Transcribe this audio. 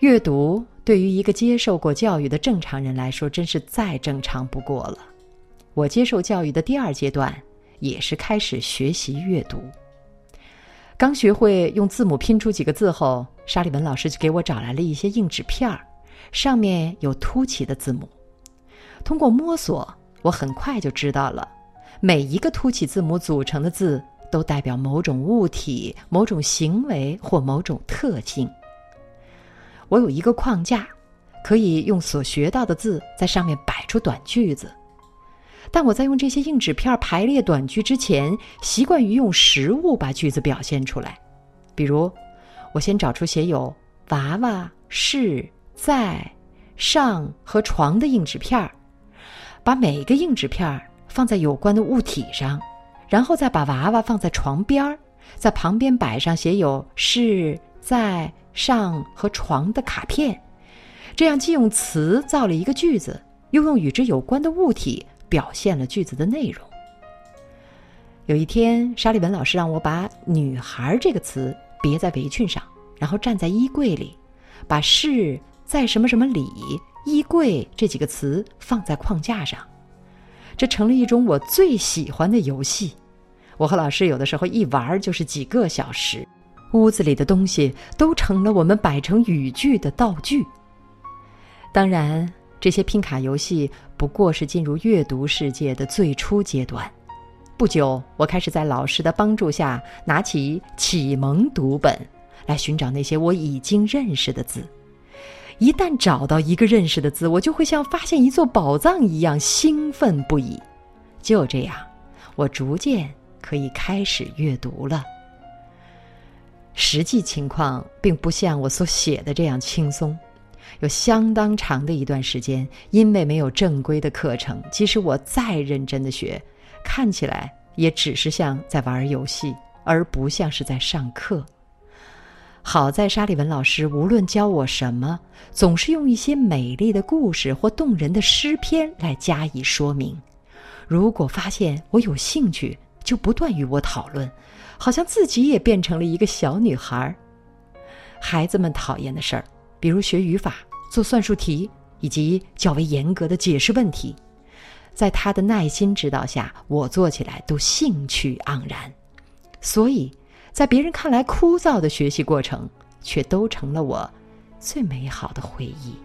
阅读对于一个接受过教育的正常人来说，真是再正常不过了。我接受教育的第二阶段，也是开始学习阅读。刚学会用字母拼出几个字后，沙利文老师就给我找来了一些硬纸片儿，上面有凸起的字母。通过摸索，我很快就知道了，每一个凸起字母组成的字，都代表某种物体、某种行为或某种特性。我有一个框架，可以用所学到的字在上面摆出短句子。但我在用这些硬纸片排列短句之前，习惯于用实物把句子表现出来。比如，我先找出写有“娃娃”“是”“在”“上”和“床”的硬纸片把每个硬纸片放在有关的物体上，然后再把娃娃放在床边在旁边摆上写有“是”“在”。上和床的卡片，这样既用词造了一个句子，又用与之有关的物体表现了句子的内容。有一天，沙利文老师让我把“女孩”这个词别在围裙上，然后站在衣柜里，把“是在什么什么里”“衣柜”这几个词放在框架上，这成了一种我最喜欢的游戏。我和老师有的时候一玩就是几个小时。屋子里的东西都成了我们摆成语句的道具。当然，这些拼卡游戏不过是进入阅读世界的最初阶段。不久，我开始在老师的帮助下拿起启蒙读本，来寻找那些我已经认识的字。一旦找到一个认识的字，我就会像发现一座宝藏一样兴奋不已。就这样，我逐渐可以开始阅读了。实际情况并不像我所写的这样轻松，有相当长的一段时间，因为没有正规的课程，即使我再认真的学，看起来也只是像在玩游戏，而不像是在上课。好在沙利文老师无论教我什么，总是用一些美丽的故事或动人的诗篇来加以说明。如果发现我有兴趣，就不断与我讨论。好像自己也变成了一个小女孩儿。孩子们讨厌的事儿，比如学语法、做算术题以及较为严格的解释问题，在他的耐心指导下，我做起来都兴趣盎然。所以，在别人看来枯燥的学习过程，却都成了我最美好的回忆。